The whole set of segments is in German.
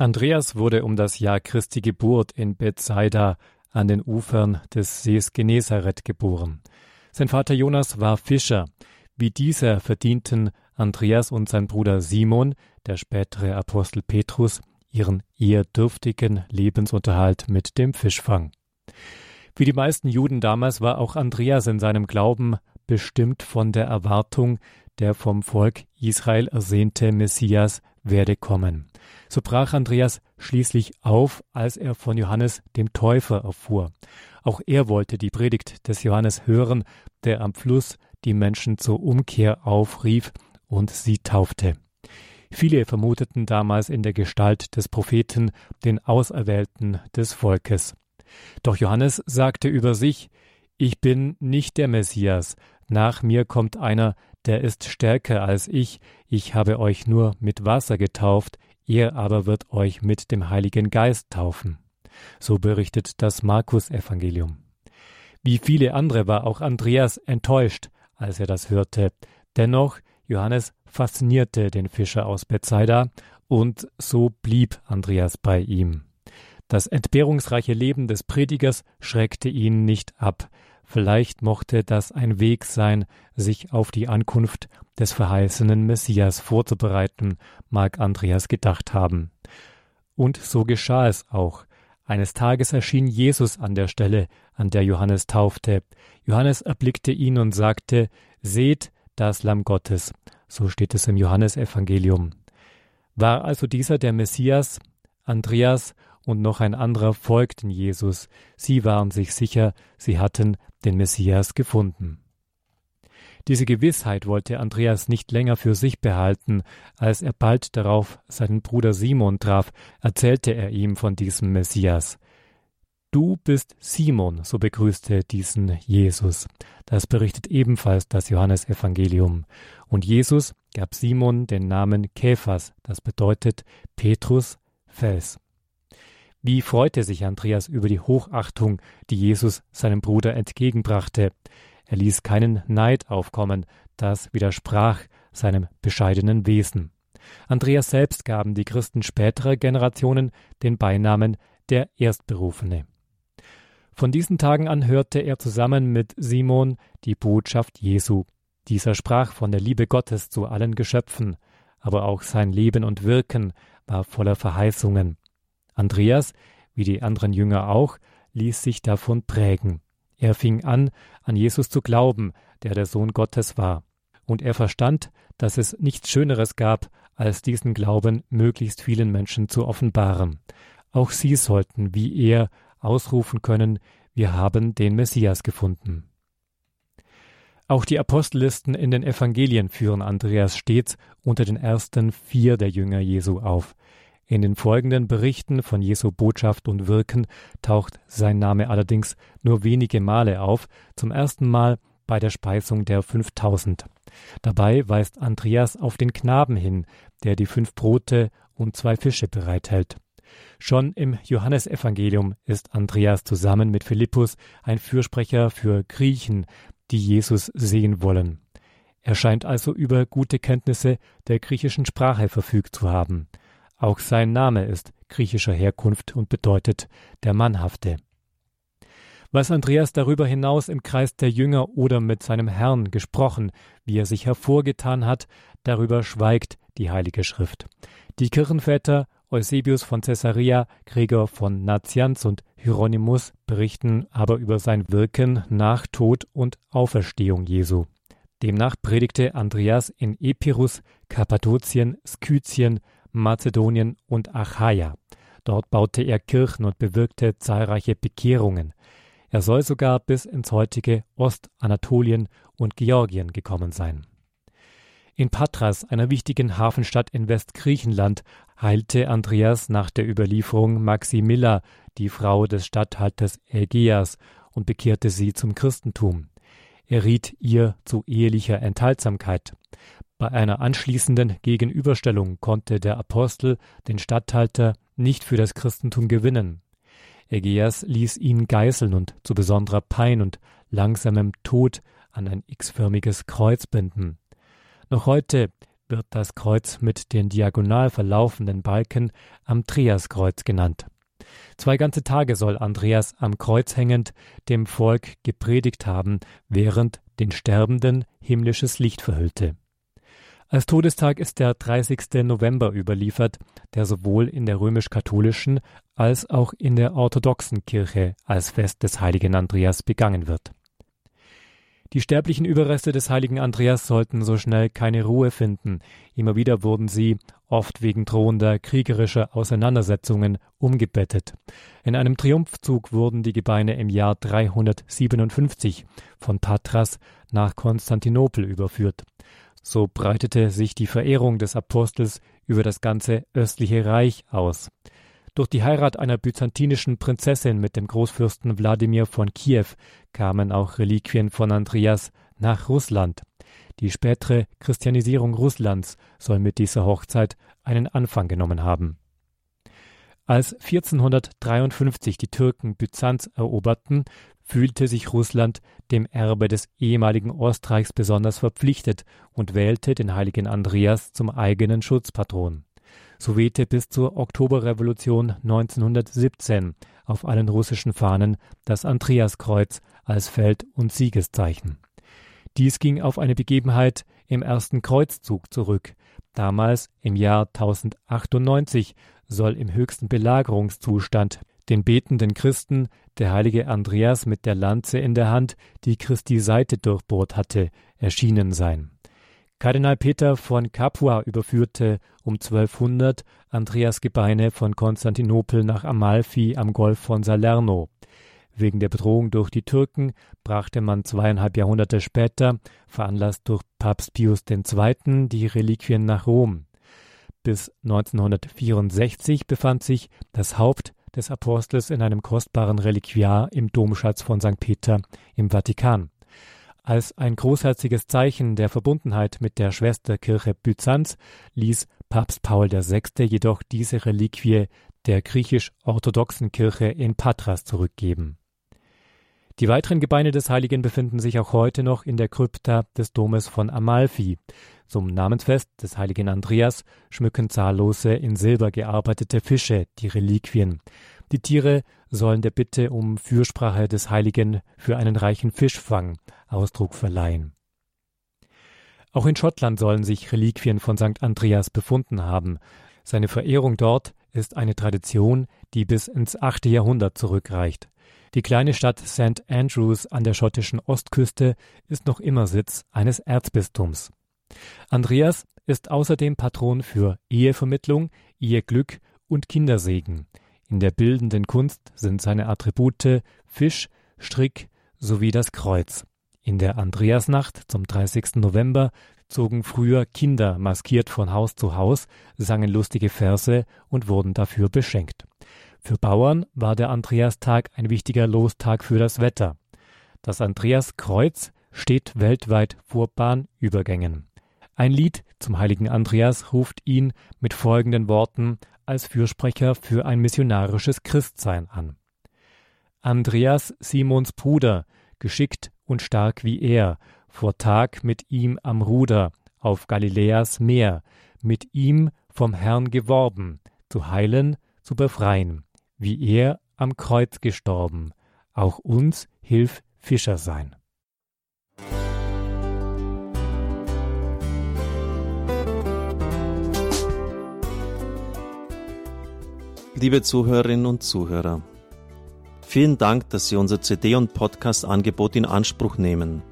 Andreas wurde um das Jahr Christi Geburt in Bethsaida an den Ufern des Sees Genezareth geboren. Sein Vater Jonas war Fischer. Wie dieser verdienten Andreas und sein Bruder Simon, der spätere Apostel Petrus, ihren eher dürftigen Lebensunterhalt mit dem Fischfang. Wie die meisten Juden damals war auch Andreas in seinem Glauben bestimmt von der Erwartung, der vom Volk Israel ersehnte Messias werde kommen. So brach Andreas schließlich auf, als er von Johannes dem Täufer erfuhr. Auch er wollte die Predigt des Johannes hören, der am Fluss die Menschen zur Umkehr aufrief und sie taufte. Viele vermuteten damals in der Gestalt des Propheten den Auserwählten des Volkes. Doch Johannes sagte über sich, ich bin nicht der Messias, nach mir kommt einer, der ist stärker als ich, ich habe euch nur mit Wasser getauft, er aber wird euch mit dem Heiligen Geist taufen. So berichtet das Markus-Evangelium. Wie viele andere war auch Andreas enttäuscht, als er das hörte. Dennoch, Johannes faszinierte den Fischer aus Bethsaida und so blieb Andreas bei ihm. Das entbehrungsreiche Leben des Predigers schreckte ihn nicht ab. Vielleicht mochte das ein Weg sein, sich auf die Ankunft des verheißenen Messias vorzubereiten, mag Andreas gedacht haben. Und so geschah es auch. Eines Tages erschien Jesus an der Stelle, an der Johannes taufte. Johannes erblickte ihn und sagte, Seht das Lamm Gottes. So steht es im Johannesevangelium. War also dieser der Messias? Andreas und noch ein anderer folgten Jesus. Sie waren sich sicher, sie hatten den Messias gefunden. Diese Gewissheit wollte Andreas nicht länger für sich behalten. Als er bald darauf seinen Bruder Simon traf, erzählte er ihm von diesem Messias. Du bist Simon, so begrüßte diesen Jesus. Das berichtet ebenfalls das Johannesevangelium. Und Jesus gab Simon den Namen Käfers, das bedeutet Petrus, Fels. Wie freute sich Andreas über die Hochachtung, die Jesus seinem Bruder entgegenbrachte. Er ließ keinen Neid aufkommen, das widersprach seinem bescheidenen Wesen. Andreas selbst gaben die Christen späterer Generationen den Beinamen der Erstberufene. Von diesen Tagen an hörte er zusammen mit Simon die Botschaft Jesu. Dieser sprach von der Liebe Gottes zu allen Geschöpfen, aber auch sein Leben und Wirken war voller Verheißungen. Andreas, wie die anderen Jünger auch, ließ sich davon prägen. Er fing an, an Jesus zu glauben, der der Sohn Gottes war. Und er verstand, dass es nichts Schöneres gab, als diesen Glauben möglichst vielen Menschen zu offenbaren. Auch sie sollten, wie er, ausrufen können, wir haben den Messias gefunden. Auch die Apostellisten in den Evangelien führen Andreas stets unter den ersten vier der Jünger Jesu auf. In den folgenden Berichten von Jesu Botschaft und Wirken taucht sein Name allerdings nur wenige Male auf, zum ersten Mal bei der Speisung der 5000. Dabei weist Andreas auf den Knaben hin, der die fünf Brote und zwei Fische bereithält. Schon im Johannesevangelium ist Andreas zusammen mit Philippus ein Fürsprecher für Griechen, die Jesus sehen wollen. Er scheint also über gute Kenntnisse der griechischen Sprache verfügt zu haben. Auch sein Name ist griechischer Herkunft und bedeutet der Mannhafte. Was Andreas darüber hinaus im Kreis der Jünger oder mit seinem Herrn gesprochen, wie er sich hervorgetan hat, darüber schweigt die Heilige Schrift. Die Kirchenväter Eusebius von Caesarea, Gregor von Nazianz und Hieronymus berichten aber über sein Wirken nach Tod und Auferstehung Jesu. Demnach predigte Andreas in Epirus, Kappadokien, Skythien, Mazedonien und Achaia. Dort baute er Kirchen und bewirkte zahlreiche Bekehrungen. Er soll sogar bis ins heutige Ostanatolien und Georgien gekommen sein. In Patras, einer wichtigen Hafenstadt in Westgriechenland, heilte Andreas nach der Überlieferung Maximilla, die Frau des Statthalters Ägeas, und bekehrte sie zum Christentum. Er riet ihr zu ehelicher Enthaltsamkeit. Bei einer anschließenden Gegenüberstellung konnte der Apostel den Statthalter nicht für das Christentum gewinnen. Ägeas ließ ihn geißeln und zu besonderer Pein und langsamem Tod an ein x-förmiges Kreuz binden. Noch heute wird das Kreuz mit den diagonal verlaufenden Balken Andreaskreuz genannt. Zwei ganze Tage soll Andreas am Kreuz hängend dem Volk gepredigt haben, während den Sterbenden himmlisches Licht verhüllte. Als Todestag ist der 30. November überliefert, der sowohl in der römisch-katholischen als auch in der orthodoxen Kirche als Fest des heiligen Andreas begangen wird. Die sterblichen Überreste des heiligen Andreas sollten so schnell keine Ruhe finden. Immer wieder wurden sie, oft wegen drohender kriegerischer Auseinandersetzungen, umgebettet. In einem Triumphzug wurden die Gebeine im Jahr 357 von Patras nach Konstantinopel überführt. So breitete sich die Verehrung des Apostels über das ganze östliche Reich aus. Durch die Heirat einer byzantinischen Prinzessin mit dem Großfürsten Wladimir von Kiew kamen auch Reliquien von Andreas nach Russland. Die spätere Christianisierung Russlands soll mit dieser Hochzeit einen Anfang genommen haben. Als 1453 die Türken Byzanz eroberten, fühlte sich Russland dem Erbe des ehemaligen Ostreichs besonders verpflichtet und wählte den heiligen Andreas zum eigenen Schutzpatron. So wehte bis zur Oktoberrevolution 1917 auf allen russischen Fahnen das Andreaskreuz als Feld- und Siegeszeichen. Dies ging auf eine Begebenheit im ersten Kreuzzug zurück. Damals, im Jahr 1098, soll im höchsten Belagerungszustand den betenden Christen der heilige Andreas mit der Lanze in der Hand, die Christi Seite durchbohrt hatte, erschienen sein. Kardinal Peter von Capua überführte um 1200 Andreas Gebeine von Konstantinopel nach Amalfi am Golf von Salerno. Wegen der Bedrohung durch die Türken brachte man zweieinhalb Jahrhunderte später, veranlasst durch Papst Pius II., die Reliquien nach Rom. Bis 1964 befand sich das Haupt des Apostels in einem kostbaren Reliquiar im Domschatz von St. Peter im Vatikan. Als ein großherziges Zeichen der Verbundenheit mit der Schwesterkirche Byzanz ließ Papst Paul VI. jedoch diese Reliquie der griechisch-orthodoxen Kirche in Patras zurückgeben. Die weiteren Gebeine des Heiligen befinden sich auch heute noch in der Krypta des Domes von Amalfi. Zum Namensfest des heiligen Andreas schmücken zahllose in Silber gearbeitete Fische die Reliquien. Die Tiere sollen der Bitte um Fürsprache des Heiligen für einen reichen Fischfang Ausdruck verleihen. Auch in Schottland sollen sich Reliquien von St. Andreas befunden haben. Seine Verehrung dort ist eine Tradition, die bis ins achte Jahrhundert zurückreicht. Die kleine Stadt St. Andrews an der schottischen Ostküste ist noch immer Sitz eines Erzbistums. Andreas ist außerdem Patron für Ehevermittlung, Eheglück und Kindersegen. In der bildenden Kunst sind seine Attribute Fisch, Strick sowie das Kreuz. In der Andreasnacht zum 30. November zogen früher Kinder maskiert von Haus zu Haus, sangen lustige Verse und wurden dafür beschenkt. Für Bauern war der Andreastag ein wichtiger Lostag für das Wetter. Das Andreaskreuz steht weltweit vor Bahnübergängen. Ein Lied zum heiligen Andreas ruft ihn mit folgenden Worten als Fürsprecher für ein missionarisches Christsein an. Andreas, Simons Bruder, geschickt und stark wie er, vor Tag mit ihm am Ruder, auf Galiläas Meer, mit ihm vom Herrn geworben, zu heilen, zu befreien wie er am Kreuz gestorben, auch uns hilf Fischer sein. Liebe Zuhörerinnen und Zuhörer, vielen Dank, dass Sie unser CD- und Podcast-Angebot in Anspruch nehmen.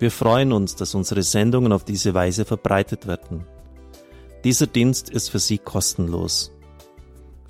Wir freuen uns, dass unsere Sendungen auf diese Weise verbreitet werden. Dieser Dienst ist für Sie kostenlos.